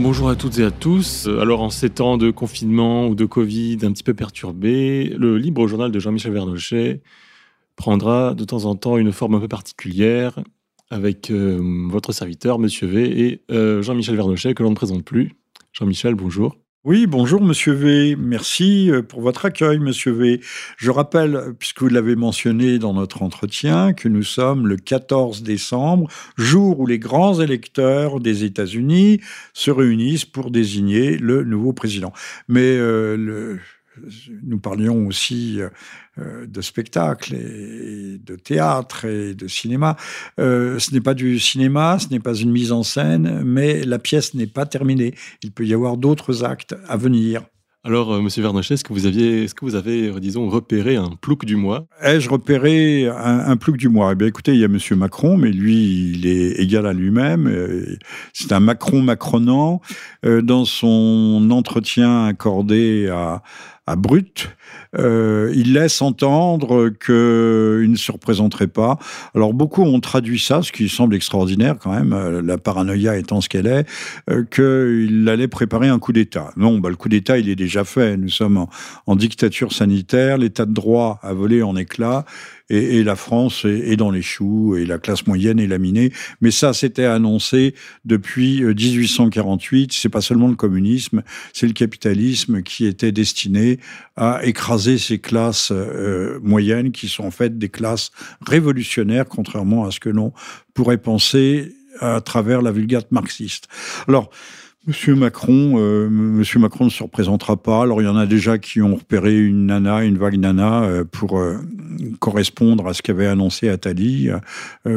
Bonjour à toutes et à tous. Euh, alors en ces temps de confinement ou de Covid un petit peu perturbé, le libre journal de Jean-Michel Vernochet prendra de temps en temps une forme un peu particulière avec euh, votre serviteur, Monsieur V, et euh, Jean-Michel Vernochet, que l'on ne présente plus. Jean-Michel, bonjour. Oui, bonjour Monsieur V. Merci euh, pour votre accueil, Monsieur V. Je rappelle, puisque vous l'avez mentionné dans notre entretien, que nous sommes le 14 décembre, jour où les grands électeurs des États-Unis se réunissent pour désigner le nouveau président. Mais euh, le, nous parlions aussi euh, de spectacle et de théâtre et de cinéma. Euh, ce n'est pas du cinéma, ce n'est pas une mise en scène, mais la pièce n'est pas terminée. Il peut y avoir d'autres actes à venir. Alors, euh, Monsieur Vernochet, est-ce que vous aviez, est-ce que vous avez, disons, repéré un plouc du mois? Ai-je repéré un, un, plouc du mois? Eh bien, écoutez, il y a Monsieur Macron, mais lui, il est égal à lui-même. C'est un Macron macronant. Dans son entretien accordé à, à Brut, euh, il laisse entendre qu'il ne se représenterait pas. Alors beaucoup ont traduit ça, ce qui semble extraordinaire quand même, euh, la paranoïa étant ce qu'elle est, euh, qu'il allait préparer un coup d'État. Non, bah, le coup d'État, il est déjà fait. Nous sommes en, dictature sanitaire, l'état de droit a volé en éclats et, et la France est, est, dans les choux et la classe moyenne est laminée. Mais ça, c'était annoncé depuis 1848. C'est pas seulement le communisme, c'est le capitalisme qui était destiné à écraser ces classes euh, moyennes qui sont en fait des classes révolutionnaires, contrairement à ce que l'on pourrait penser à travers la vulgate marxiste. Alors, Monsieur Macron, euh, Monsieur Macron ne se représentera pas. Alors il y en a déjà qui ont repéré une nana, une vague nana, euh, pour euh, correspondre à ce qu'avait annoncé Attali,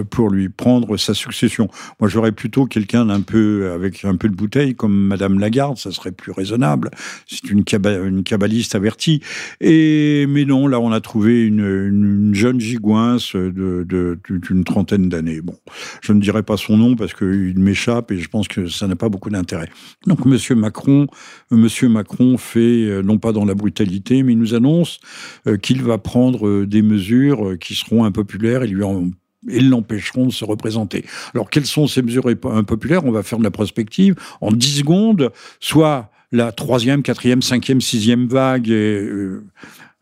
pour lui prendre sa succession. Moi, j'aurais plutôt quelqu'un d'un peu avec un peu de bouteille, comme Madame Lagarde, ça serait plus raisonnable. C'est une, une cabaliste avertie. Et mais non, là, on a trouvé une, une jeune gigouince d'une trentaine d'années. Bon, je ne dirai pas son nom parce qu'il m'échappe et je pense que ça n'a pas beaucoup d'intérêt. Donc Monsieur Macron, Monsieur Macron fait euh, non pas dans la brutalité, mais il nous annonce euh, qu'il va prendre euh, des mesures qui seront impopulaires et lui en et l'empêcheront de se représenter. Alors, quelles sont ces mesures impopulaires? On va faire de la prospective en 10 secondes, soit la troisième, quatrième, cinquième, sixième vague,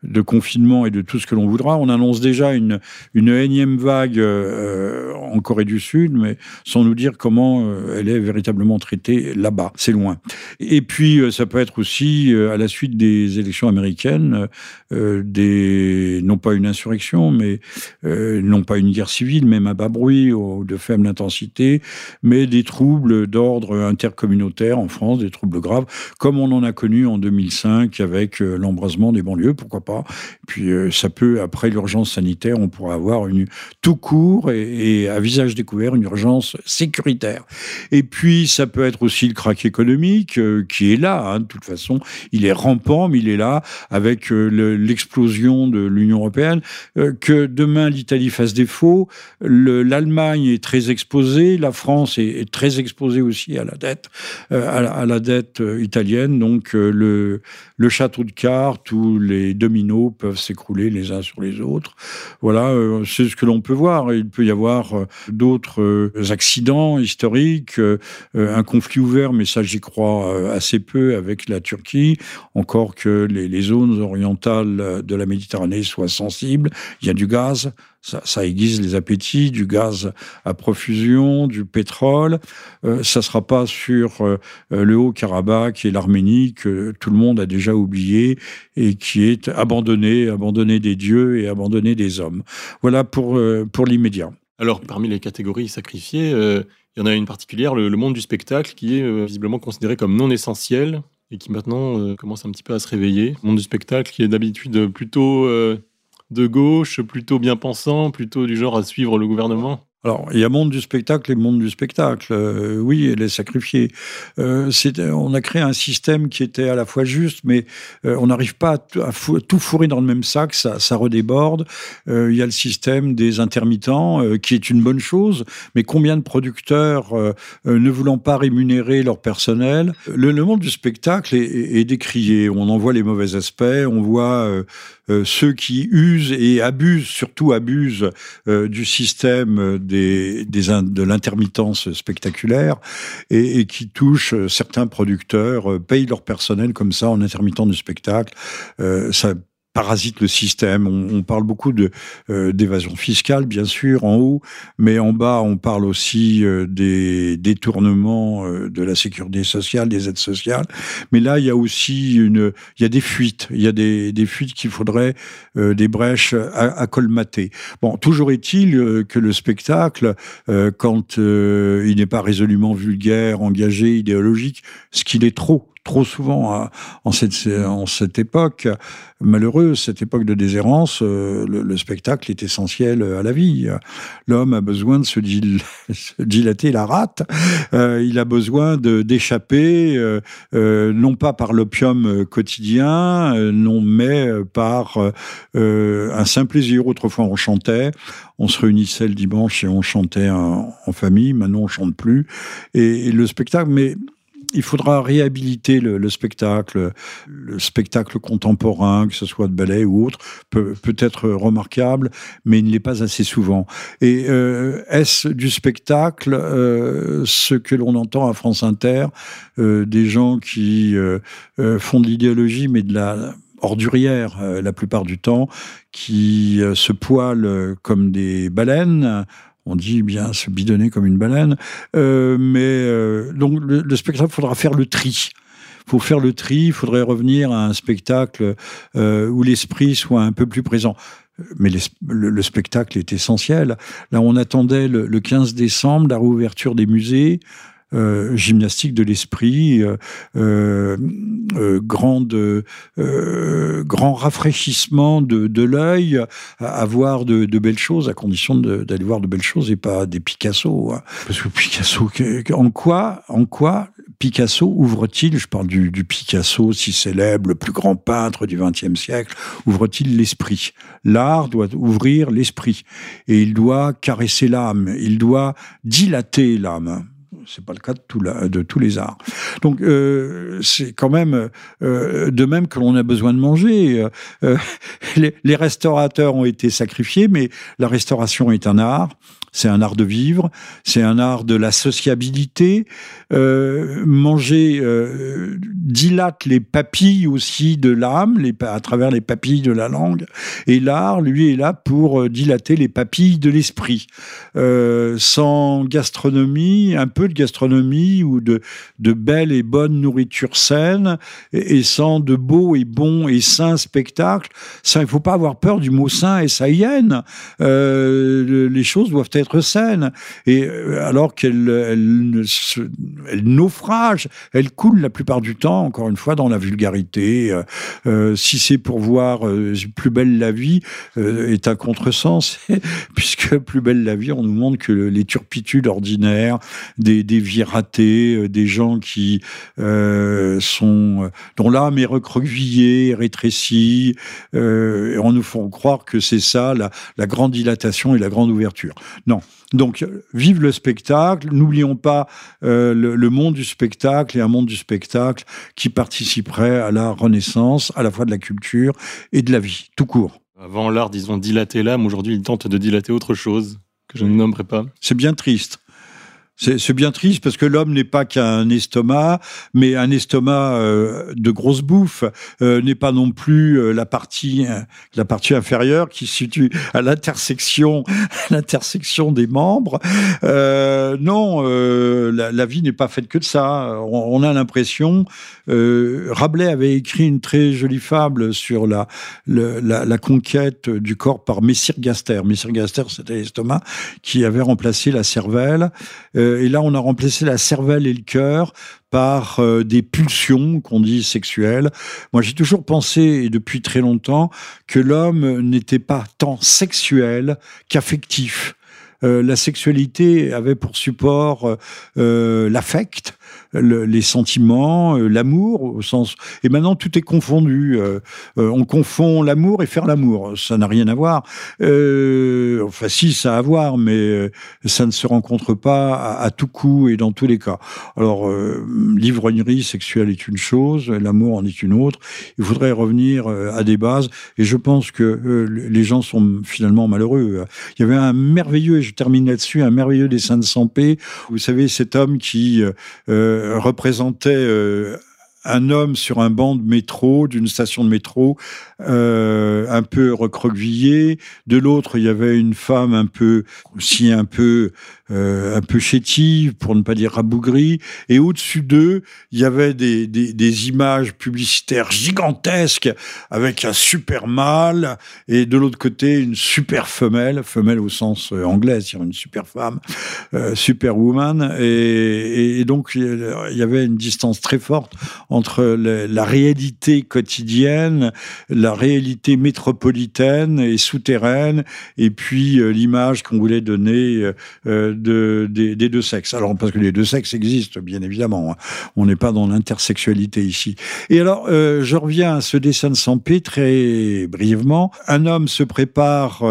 de confinement et de tout ce que l'on voudra. On annonce déjà une, une énième vague euh, en Corée du Sud, mais sans nous dire comment euh, elle est véritablement traitée là-bas. C'est loin. Et puis, euh, ça peut être aussi, à la suite des élections américaines, non pas une insurrection, mais non pas une guerre civile, même à bas bruit ou de faible intensité, mais des troubles d'ordre intercommunautaire en France, des troubles graves, comme on en a connu en 2005 avec l'embrasement des banlieues, pourquoi pas puis euh, ça peut, après l'urgence sanitaire, on pourra avoir une tout court et, à visage découvert une urgence sécuritaire. Et puis ça peut être aussi le crack économique euh, qui est là. Hein, de toute façon, il est rampant, mais il est là avec euh, l'explosion de l'Union européenne. Que demain l'Italie fasse défaut, l'Allemagne est très exposée, la France est, très exposée aussi à la dette, à, dette italienne. Donc le, le château de cartes ou les dominants peuvent s'écrouler les uns sur les autres. Voilà, euh, c'est ce que l'on peut voir. Il peut y avoir euh, d'autres euh, accidents historiques, un conflit ouvert, mais ça j'y crois assez peu avec la Turquie, encore que les zones orientales de la Méditerranée soient sensibles. Il y a du gaz, ça, ça, aiguise les appétits, du gaz à profusion, du pétrole. Euh, ça ne sera pas sur euh, le Haut-Karabakh et l'Arménie que tout le monde a déjà oublié et qui est abandonné, abandonné des dieux et abandonné des hommes. Voilà pour, euh, pour l'immédiat. Alors, parmi les catégories sacrifiées, euh, il y en a une particulière, le, le monde du spectacle, qui est euh, visiblement considéré comme non essentiel et qui maintenant commence un petit peu à se réveiller. Le monde du spectacle qui est d'habitude plutôt de gauche, plutôt bien pensant, plutôt du genre à suivre le gouvernement? Alors, il y a monde du spectacle et monde du spectacle. Euh, oui, elle est sacrifiée. Euh, on a créé un système qui était à la fois juste, mais euh, on n'arrive pas à, tout fourrer dans le même sac, ça, ça redéborde. Il y a le système des intermittents, qui est une bonne chose, mais combien de producteurs ne voulant pas rémunérer leur personnel? Le, monde du spectacle est, est, est, décrié. On en voit les mauvais aspects, on voit ceux qui usent et abusent, surtout abusent du système des, de l'intermittence spectaculaire et, qui touche certains producteurs, payent leur personnel comme ça en intermittent du spectacle. ça parasite le système. On, parle beaucoup de euh, d'évasion fiscale, bien sûr, en haut, mais en bas, on parle aussi euh, des détournements euh, de la sécurité sociale, des aides sociales. Mais là, il y a aussi une, il y a des fuites, il y a des, des fuites qu'il faudrait des brèches à, à, colmater. Bon, toujours est-il que le spectacle, quand il n'est pas résolument vulgaire, engagé, idéologique, ce qu'il est trop trop souvent hein, en, cette, époque malheureuse, cette époque de déshérence, euh, le, spectacle est essentiel à la vie. L'homme a besoin de se, dilater la rate, euh, il a besoin d'échapper, euh, non pas par l'opium quotidien, non mais par un simple plaisir. Autrefois on chantait, on se réunissait le dimanche et on chantait en, famille, maintenant on chante plus. et le spectacle, mais il faudra réhabiliter le, spectacle, le spectacle contemporain, que ce soit de ballet ou autre, peut, peut être remarquable, mais il ne l'est pas assez souvent. Et euh, est-ce du spectacle euh, ce que l'on entend à France Inter, euh, des gens qui font de l'idéologie, mais de la ordurière la plupart du temps, qui se poilent comme des baleines on dit bien se bidonner comme une baleine. Euh, mais euh, donc le, spectacle, il faudra faire le tri. Faut faire le tri, il faudrait revenir à un spectacle euh, où l'esprit soit un peu plus présent. Mais le, spectacle est essentiel. Là, on attendait le, le 15 décembre la réouverture des musées. Euh, gymnastique de l'esprit, euh, euh, grand rafraîchissement de, l'œil, à, voir de, belles choses, à condition d'aller voir de belles choses et pas des Picasso. Hein. Parce que Picasso, en quoi, en quoi Picasso ouvre-t-il, je parle du, Picasso si célèbre, le plus grand peintre du XXe siècle, ouvre-t-il l'esprit? L'art doit ouvrir l'esprit et il doit caresser l'âme, il doit dilater l'âme c'est pas le cas de, tous les arts. Donc euh, c'est quand même euh, de même que l'on a besoin de manger. Euh, les, restaurateurs ont été sacrifiés, mais la restauration est un art c'est un art de vivre, c'est un art de la sociabilité. Euh, manger euh, dilate les papilles aussi de l'âme, à travers les papilles de la langue. Et l'art, lui, est là pour euh, dilater les papilles de l'esprit. Sans gastronomie, un peu de gastronomie ou de, belle et bonne nourriture saine, et, sans de beaux et bons et sains spectacles, ça, il faut pas avoir peur du mot sain et saïenne. Les choses doivent être être saine. Et euh, alors qu'elle elle, naufrage, elle coule la plupart du temps, encore une fois, dans la vulgarité. Euh, euh si c'est pour voir Plus belle la vie, est un contresens, puisque Plus belle la vie, on nous montre que les turpitudes ordinaires, des, des vies ratées, des gens qui sont dont l'âme est recroquevillée, rétrécie, on nous font croire que c'est ça la, grande dilatation et la grande ouverture. Donc, vive le spectacle. N'oublions pas euh, le, monde du spectacle et un monde du spectacle qui participerait à la renaissance, à la fois de la culture et de la vie, tout court. Avant l'art, disons, dilater l'âme, aujourd'hui, il tente de dilater autre chose que je ne nommerai pas. C'est bien triste. C'est bien triste parce que l'homme n'est pas qu'un estomac, mais un estomac euh, de grosse bouffe euh, n'est pas non plus euh, la partie la partie inférieure qui se situe à l'intersection des membres. non, la, vie n'est pas faite que de ça. On, a l'impression. Rabelais avait écrit une très jolie fable sur la, la conquête du corps par Messire Gaster. Messire Gaster, c'était l'estomac qui avait remplacé la cervelle. Euh, et là, on a remplacé la cervelle et le cœur par euh, des pulsions qu'on dit sexuelles. Moi, j'ai toujours pensé, et depuis très longtemps, que l'homme n'était pas tant sexuel qu'affectif. Euh, la sexualité avait pour support l'affect, les sentiments, l'amour au sens. Et maintenant tout est confondu. on confond l'amour et faire l'amour. Ça n'a rien à voir. enfin si, ça a à voir, mais ça ne se rencontre pas à, tout coup et dans tous les cas. Alors l'ivrognerie sexuelle est une chose, l'amour en est une autre. Il faudrait revenir à des bases. Et je pense que les gens sont finalement malheureux. Il y avait un merveilleux, et je termine là-dessus, un merveilleux dessin de Sampé. Vous savez, cet homme qui euh, euh, représentait euh, un homme sur un banc de métro, d'une station de métro, euh, un peu recroquevillé. De l'autre, il y avait une femme un peu, aussi un peu, un peu chétive, pour ne pas dire rabougrie. Et au-dessus d'eux, il y avait des, images publicitaires gigantesques avec un super mâle et de l'autre côté une super femelle, femelle au sens euh, anglais, c'est-à-dire une super femme, euh, superwoman. Et, et, donc il y avait une distance très forte entre la réalité quotidienne, la réalité métropolitaine et souterraine, et puis euh, l'image qu'on voulait donner euh, euh, de, des, deux sexes. Alors, parce que les deux sexes existent, bien évidemment. Hein. On n'est pas dans l'intersexualité ici. Et alors, je reviens à ce dessin de Sampé très brièvement. Un homme se prépare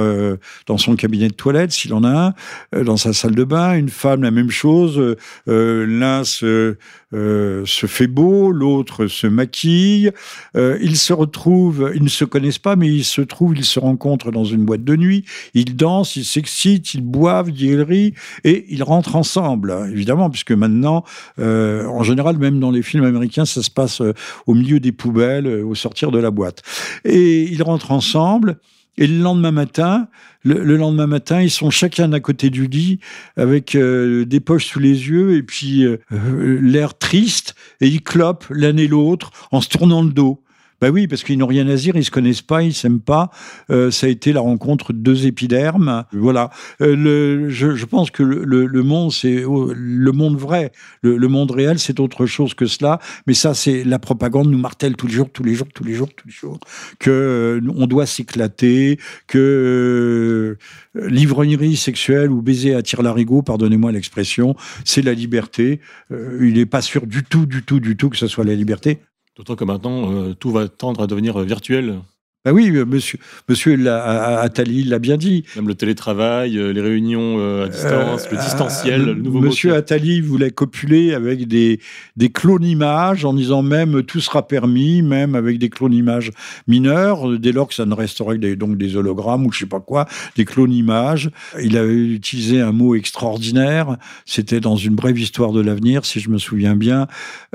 dans son cabinet de toilette, s'il en a un, dans sa salle de bain. Une femme, la même chose. L'un se euh, se fait beau, l'autre se maquille. Euh, ils se retrouvent, ils ne se connaissent pas, mais ils se trouvent, ils se rencontrent dans une boîte de nuit. Ils dansent, ils s'excitent, ils boivent, ils rient et ils rentrent ensemble. Évidemment, puisque maintenant, euh, en général, même dans les films américains, ça se passe au milieu des poubelles, au sortir de la boîte. Et ils rentrent ensemble. Et le lendemain matin, le, lendemain matin, ils sont chacun à côté du lit avec euh, des poches sous les yeux et puis euh, euh, l'air triste et ils clopent l'un et l'autre en se tournant le dos. Ben oui, parce qu'ils n'ont rien à dire, ils se connaissent pas, ils s'aiment pas. Euh, ça a été la rencontre de deux épidermes. Voilà. Euh, je, pense que le, monde, c'est oh, le monde vrai. Le, monde réel, c'est autre chose que cela. Mais ça, c'est la propagande nous martèle tous les jours, tous les jours, tous les jours, tous les jours, que euh, on doit s'éclater, que l'ivrognerie sexuelle ou baiser à tire larigot, pardonnez-moi l'expression, c'est la liberté. il n'est pas sûr du tout, du tout, du tout que ce soit la liberté. D'autant que maintenant, euh, tout va tendre à devenir virtuel. Ben oui, euh, monsieur, monsieur Attali l'a bien dit. Même le télétravail, euh, les réunions euh, à distance, le distanciel, le nouveau Monsieur Attali voulait copuler avec des, des clones images en disant même tout sera permis, même avec des clones images mineurs, dès lors que ça ne resterait que des, donc des hologrammes ou je sais pas quoi, des clones images. Il avait utilisé un mot extraordinaire. C'était dans une brève histoire de l'avenir, si je me souviens bien.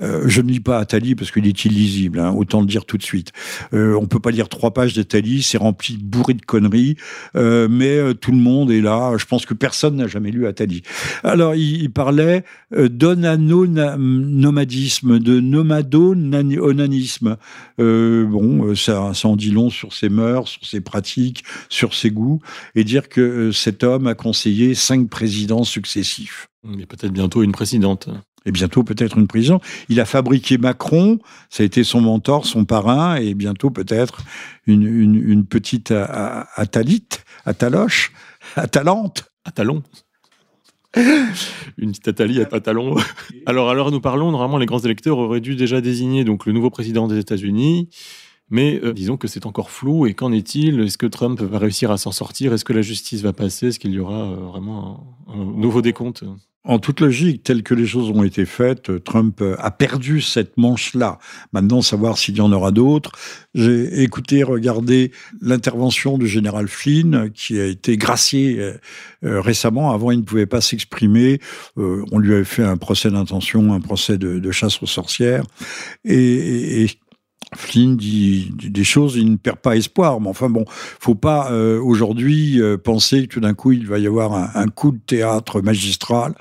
je ne lis pas Attali parce qu'il est illisible, hein, autant le dire tout de suite. On on peut pas lire trois page d'Italie, c'est rempli bourré de conneries, euh, mais euh, tout le monde est là. Je pense que personne n'a jamais lu Attali. Alors, il, parlait euh, d'onano-nomadisme, de nomado-onanisme. bon, ça, ça en dit long sur ses mœurs, sur ses pratiques, sur ses goûts, et dire que cet homme a conseillé cinq présidents successifs. Mais peut-être bientôt une présidente et bientôt peut-être une prison. Il a fabriqué Macron, ça a été son mentor, son parrain, et bientôt peut-être une, petite Atalite, Ataloche, Atalante. Atalon. une petite Athalie à Patalon. alors, alors nous parlons, normalement, les grands électeurs auraient dû déjà désigner donc, le nouveau président des États-Unis. Mais euh, disons que c'est encore flou. Et qu'en est-il? Est-ce que Trump va réussir à s'en sortir? Est-ce que la justice va passer? Est-ce qu'il y aura euh, vraiment un nouveau décompte? En toute logique, telles que les choses ont été faites, Trump a perdu cette manche-là. Maintenant, savoir s'il y en aura d'autres. J'ai écouté, regardé l'intervention du général Flynn, qui a été gracié euh, récemment. Avant, il ne pouvait pas s'exprimer. On lui avait fait un procès d'intention, un procès de, chasse aux sorcières. et Flynn dit des choses, il ne perd pas espoir. Mais enfin bon, faut pas euh, aujourd'hui euh, penser que tout d'un coup il va y avoir un, coup de théâtre magistral.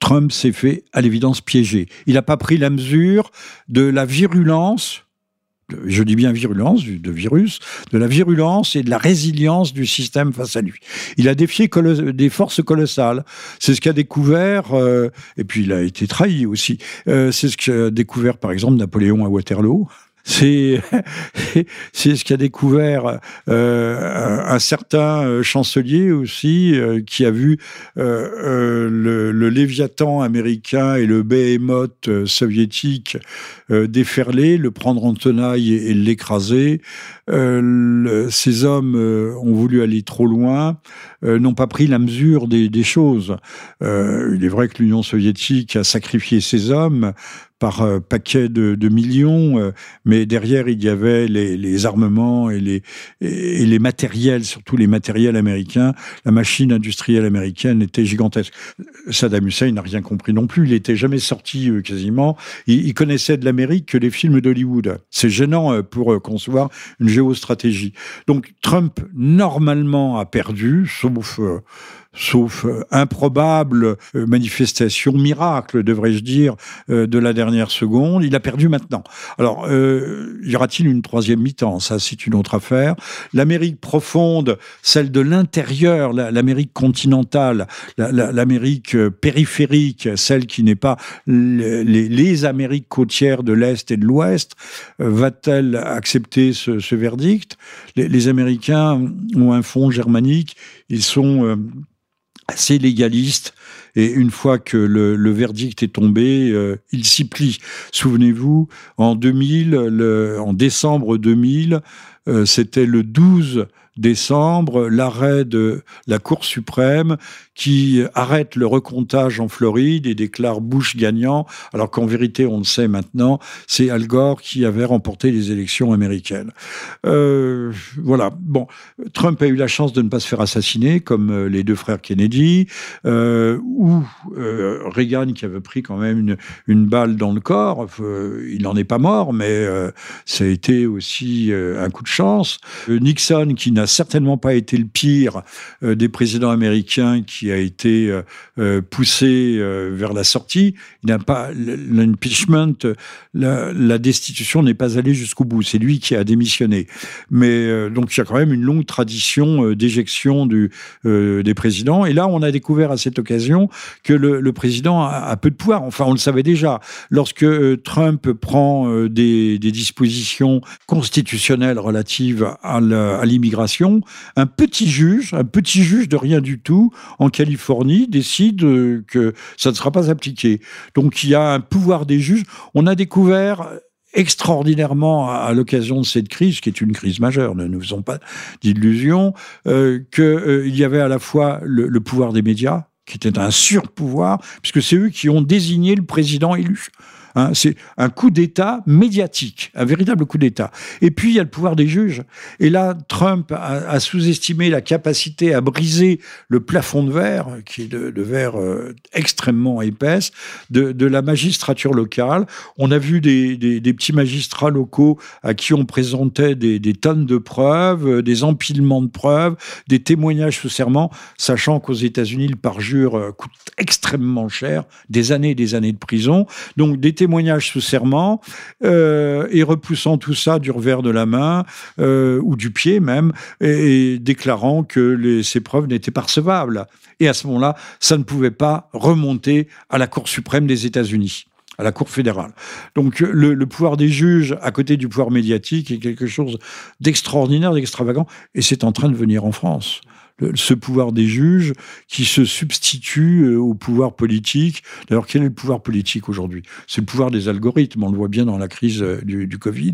Trump s'est fait à l'évidence piéger. Il n'a pas pris la mesure de la virulence. Je dis bien virulence de virus, de la virulence et de la résilience du système face à lui. Il a défié des forces colossales. C'est ce qu'a découvert, euh, et puis il a été trahi aussi. c'est ce qu'a découvert par exemple Napoléon à Waterloo C'est c'est ce qu'a découvert euh, un certain euh, chancelier aussi, euh, qui a vu le, le, Léviathan américain et le Behemoth soviétique déferler, le prendre en tenaille et, l'écraser. ces hommes ont voulu aller trop loin, n'ont pas pris la mesure des, choses. il est vrai que l'Union soviétique a sacrifié ses hommes par euh, paquet de, millions, euh, mais derrière il y avait les, armements et les, matériels, surtout les matériels américains. La machine industrielle américaine était gigantesque. Saddam Hussein n'a rien compris non plus. Il n'était jamais sorti euh, quasiment. Il, il, connaissait de l'Amérique que les films d'Hollywood. C'est gênant pour concevoir une géostratégie. Donc Trump normalement a perdu, sauf bouffe euh, sauf euh, improbable euh, manifestation, miracle, devrais-je dire, euh, de la dernière seconde. Il a perdu maintenant. Alors, y aura-t-il une troisième mi-temps? Ça, c'est une autre affaire. L'Amérique profonde, celle de l'intérieur, l'Amérique continentale, l'Amérique périphérique, celle qui n'est pas les, Amériques côtières de l'Est et de l'Ouest, va-t-elle accepter ce, verdict? Les, Américains ont un fonds germanique, ils sont assez légaliste. Et une fois que le, verdict est tombé, euh, il s'y plie. Souvenez-vous, en 2000, le, en décembre 2000, euh, c'était le 12 décembre, l'arrêt de la Cour suprême qui arrête le recomptage en Floride et déclare Bush gagnant, alors qu'en vérité, on le sait maintenant, c'est Al Gore qui avait remporté les élections américaines. Euh, voilà. Bon, Trump a eu la chance de ne pas se faire assassiner, comme euh, les deux frères Kennedy, euh, ou Reagan qui avait pris quand même une, une balle dans le corps. il n'en est pas mort, mais ça a été aussi un coup de chance. Nixon, qui n'a certainement pas été le pire des présidents américains, qui a été euh, euh, poussé euh, vers la sortie. Il n'a pas l'impeachment, la, destitution n'est pas allée jusqu'au bout. C'est lui qui a démissionné. Mais donc il y a quand même une longue tradition d'éjection du des présidents. Et là, on a découvert à cette occasion que le, président a, peu de pouvoir. Enfin, on le savait déjà. Lorsque Trump prend des, dispositions constitutionnelles relatives à l'immigration, un petit juge, un petit juge de rien du tout, en Californie décide euh, que ça ne sera pas appliqué. Donc il y a un pouvoir des juges. On a découvert extraordinairement à, l'occasion de cette crise, qui est une crise majeure, ne nous faisons pas d'illusions, euh, qu'il euh, y avait à la fois le, pouvoir des médias, qui était un surpouvoir, puisque c'est eux qui ont désigné le président élu. Hein, c'est un coup d'État médiatique, un véritable coup d'État. Et puis, il y a le pouvoir des juges. Et là, Trump a, sous-estimé la capacité à briser le plafond de verre, qui est de, verre euh, extrêmement épaisse, de, la magistrature locale. On a vu des, petits magistrats locaux à qui on présentait des, tonnes de preuves, euh, des empilements de preuves, des témoignages sous serment, sachant qu'aux États-Unis, le parjure euh, coûte extrêmement cher, des années et des années de prison. Donc, des témoignages sous serment euh, et repoussant tout ça du revers de la main euh, ou du pied même et, déclarant que les, ces preuves n'étaient pas recevables. Et à ce moment-là, ça ne pouvait pas remonter à la Cour suprême des États-Unis à la Cour fédérale. Donc le, le, pouvoir des juges à côté du pouvoir médiatique est quelque chose d'extraordinaire, d'extravagant, et c'est en train de venir en France ce pouvoir des juges qui se substitue euh, au pouvoir politique. D'ailleurs, quel est le pouvoir politique aujourd'hui? C'est le pouvoir des algorithmes. On le voit bien dans la crise euh, du, Covid.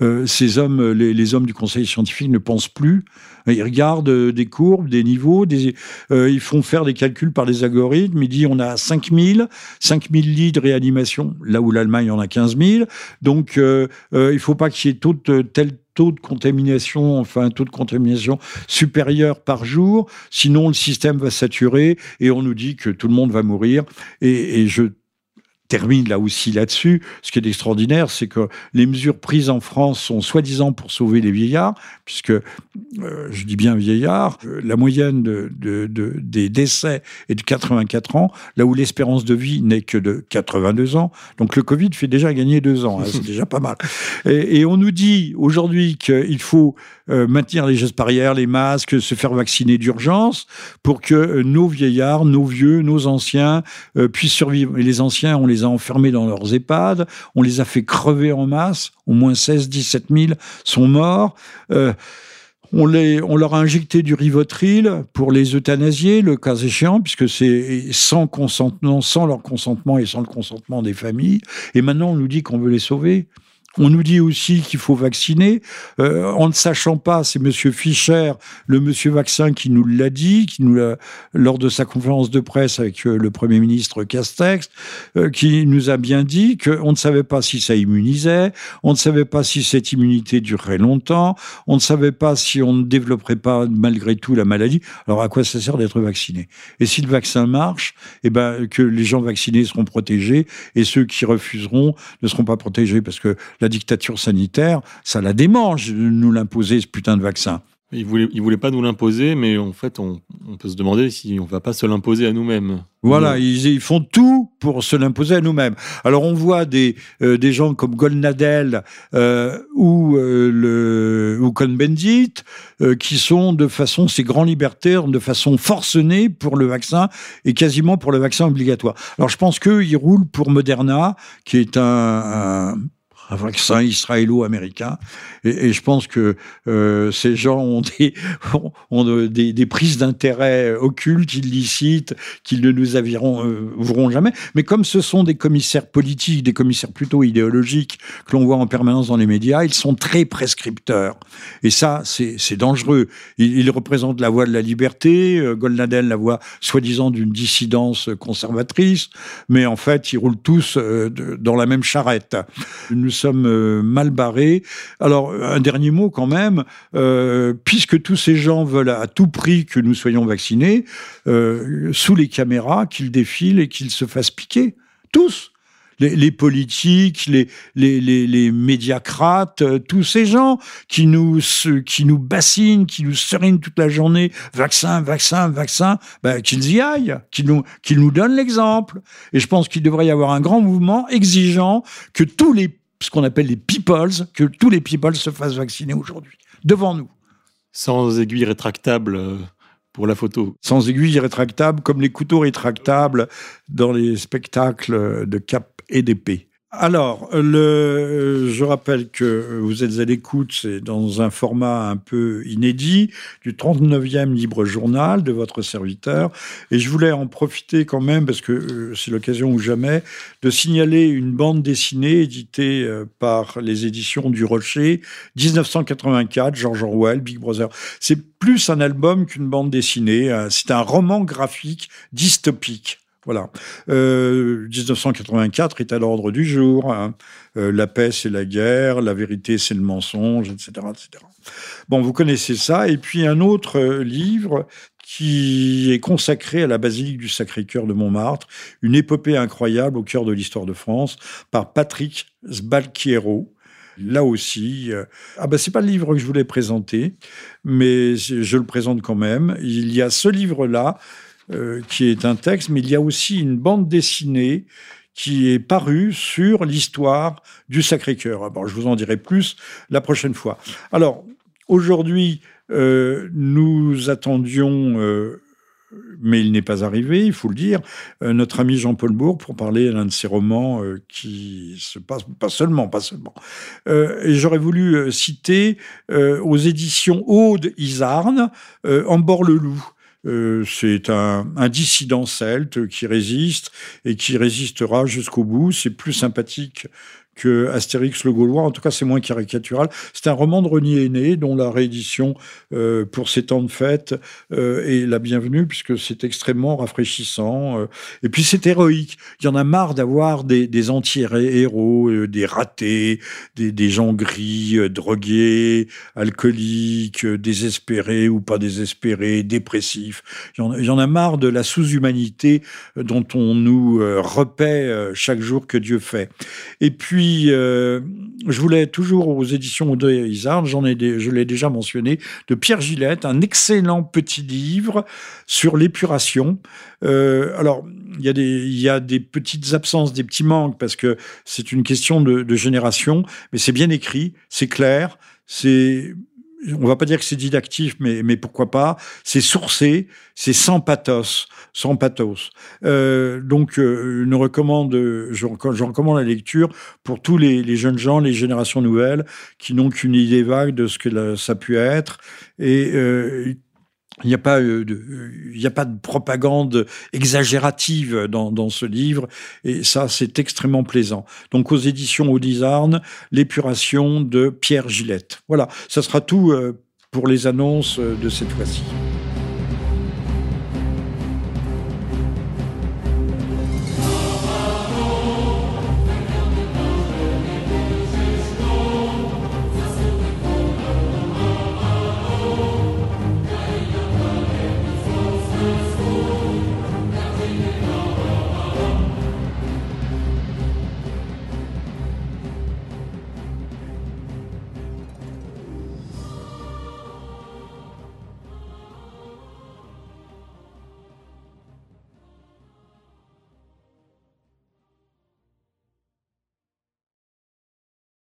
Euh, ces hommes, les, hommes du Conseil scientifique ne pensent plus. Ils regardent des courbes, des niveaux, des, ils font faire des calculs par les algorithmes. Ils disent on a 5000, 5000 lits de réanimation, là où l'Allemagne en a 15 000. Donc, il ne faut pas qu'il y ait toute telle taux de contamination, enfin un taux de contamination supérieur par jour, sinon le système va saturer et on nous dit que tout le monde va mourir. Et, et je termine là aussi là-dessus. Ce qui est extraordinaire, c'est que les mesures prises en France sont soi-disant pour sauver les vieillards, puisque, euh, je dis bien vieillards, euh, la moyenne de, des décès est de 84 ans, là où l'espérance de vie n'est que de 82 ans. Donc le Covid fait déjà gagner deux ans, hein, c'est déjà pas mal. Et on nous dit aujourd'hui qu'il faut maintenir les gestes barrières, les masques, se faire vacciner d'urgence, pour que nos vieillards, nos vieux, nos anciens puissent survivre. Et les anciens, on les a enfermés dans leurs EHPAD, on les a fait crever en masse, au moins 16, 17 000 sont morts. On, les, on leur a injecté du rivotril pour les euthanasier, le cas échéant, puisque c'est sans consentement, sans leur consentement et sans le consentement des familles. Et maintenant, on nous dit qu'on veut les sauver. On nous dit aussi qu'il faut vacciner. Euh, en ne sachant pas, c'est Monsieur Fischer, le Monsieur Vaccin, qui nous l'a dit, qui nous lors de sa conférence de presse avec euh, le Premier ministre Castex, euh, qui nous a bien dit qu'on ne savait pas si ça immunisait, on ne savait pas si cette immunité durerait longtemps, on ne savait pas si on ne développerait pas malgré tout la maladie. Alors à quoi ça sert d'être vacciné? Et si le vaccin marche, eh ben que les gens vaccinés seront protégés et ceux qui refuseront ne seront pas protégés parce que la dictature sanitaire, ça la démange de nous l'imposer, ce putain de vaccin. Il voulait, il voulait pas nous l'imposer, mais en fait, on, peut se demander si on va pas se l'imposer à nous-mêmes. Voilà, ils, font tout pour se l'imposer à nous-mêmes. Alors on voit des, euh, des gens comme Golnadel euh, ou euh, le ou Cohn-Bendit qui sont de façon ces grands libertaires de façon forcenée pour le vaccin et quasiment pour le vaccin obligatoire. Alors je pense qu'ils roulent pour Moderna, qui est un un vaccin israélo-américain. Et, je pense que euh, ces gens ont des, prises d'intérêt occultes, illicites, qu'ils ne nous aviront, euh, jamais. Mais comme ce sont des commissaires politiques, des commissaires plutôt idéologiques que l'on voit en permanence dans les médias, ils sont très prescripteurs. Et ça, c'est dangereux. Ils, représentent la voie de la liberté, euh, la voie soi-disant d'une dissidence conservatrice, mais en fait, ils roulent tous euh, dans la même charrette. Nous sommes euh, mal barrés. Alors, un dernier mot quand même, euh, puisque tous ces gens veulent à tout prix que nous soyons vaccinés, euh, sous les caméras, qu'ils défilent et qu'ils se fassent piquer. Tous les, politiques, les, les, médiacrates, tous ces gens qui nous, qui nous bassinent, qui nous serinent toute la journée, vaccin, vaccin, vaccin, ben, qu'ils y aillent, qu'ils nous, qu'ils nous donnent l'exemple. Et je pense qu'il devrait y avoir un grand mouvement exigeant que tous les ce qu'on appelle les peoples, que tous les peoples se fassent vacciner aujourd'hui, devant nous. Sans aiguille rétractable euh, pour la photo. Sans aiguille rétractable, comme les couteaux rétractables dans les spectacles de cap et d'épée. Alors, le, je rappelle que vous êtes à l'écoute, c'est dans un format un peu inédit, du 39e libre journal de votre serviteur. Et je voulais en profiter quand même, parce que euh, c'est l'occasion ou jamais, de signaler une bande dessinée éditée euh, par les éditions du Rocher, 1984, George Orwell, Big Brother. C'est plus un album qu'une bande dessinée, hein. c'est un roman graphique dystopique. Voilà. Euh, 1984 est à l'ordre du jour. Hein. Euh, la paix, c'est la guerre. La vérité, c'est le mensonge, etc., etc. Bon, vous connaissez ça. Et puis un autre euh, livre qui est consacré à la basilique du Sacré-Cœur de Montmartre, une épopée incroyable au cœur de l'histoire de France, par Patrick Sbalchiero. Là aussi, euh, ah ben c'est pas le livre que je voulais présenter, mais je le présente quand même. Il y a ce livre-là euh, qui est un texte, mais il y a aussi une bande dessinée qui est parue sur l'histoire du Sacré-Cœur. Alors, je vous en dirai plus la prochaine fois. Alors, aujourd'hui, euh, nous attendions, euh, mais il n'est pas arrivé, il faut le dire, notre ami Jean-Paul Bourg pour parler d'un de ses romans qui se passe, pas seulement, pas seulement. et j'aurais voulu citer aux éditions Aude Isarne, En bord le loup. Euh, c'est un, un, dissident celte qui résiste et qui résistera jusqu'au bout. C'est plus sympathique que Astérix le Gaulois. En tout cas, c'est moins caricatural. C'est un roman de Renier Aîné dont la réédition euh, pour ces temps de fête euh, est la bienvenue puisque c'est extrêmement rafraîchissant. Euh. Et puis c'est héroïque. Il y en a marre d'avoir des, anti-héros, des ratés, des, gens gris, drogués, alcooliques, désespérés ou pas désespérés, dépressifs. Il y en, il y en a marre de la sous-humanité dont on nous repaît chaque jour que Dieu fait. Et puis euh, je voulais toujours aux éditions de Isard, j'en ai, je l'ai déjà mentionné, de Pierre Gillette, un excellent petit livre sur l'épuration. Euh, alors, il y, a des, il y a des petites absences, des petits manques, parce que c'est une question de, génération, mais c'est bien écrit, c'est clair, c'est on va pas dire que c'est didactif, mais, mais pourquoi pas, c'est sourcé, c'est sans pathos, sans pathos. Euh, donc, euh, recommande, je, recommande la lecture pour tous les, jeunes gens, les générations nouvelles, qui n'ont qu'une idée vague de ce que ça a pu être, et euh, il n'y a pas de, il n'y a pas de propagande exagérative dans, ce livre, et ça, c'est extrêmement plaisant. Donc, aux éditions Audizarne, l'épuration de Pierre Gillette. Voilà, ça sera tout pour les annonces de cette fois-ci.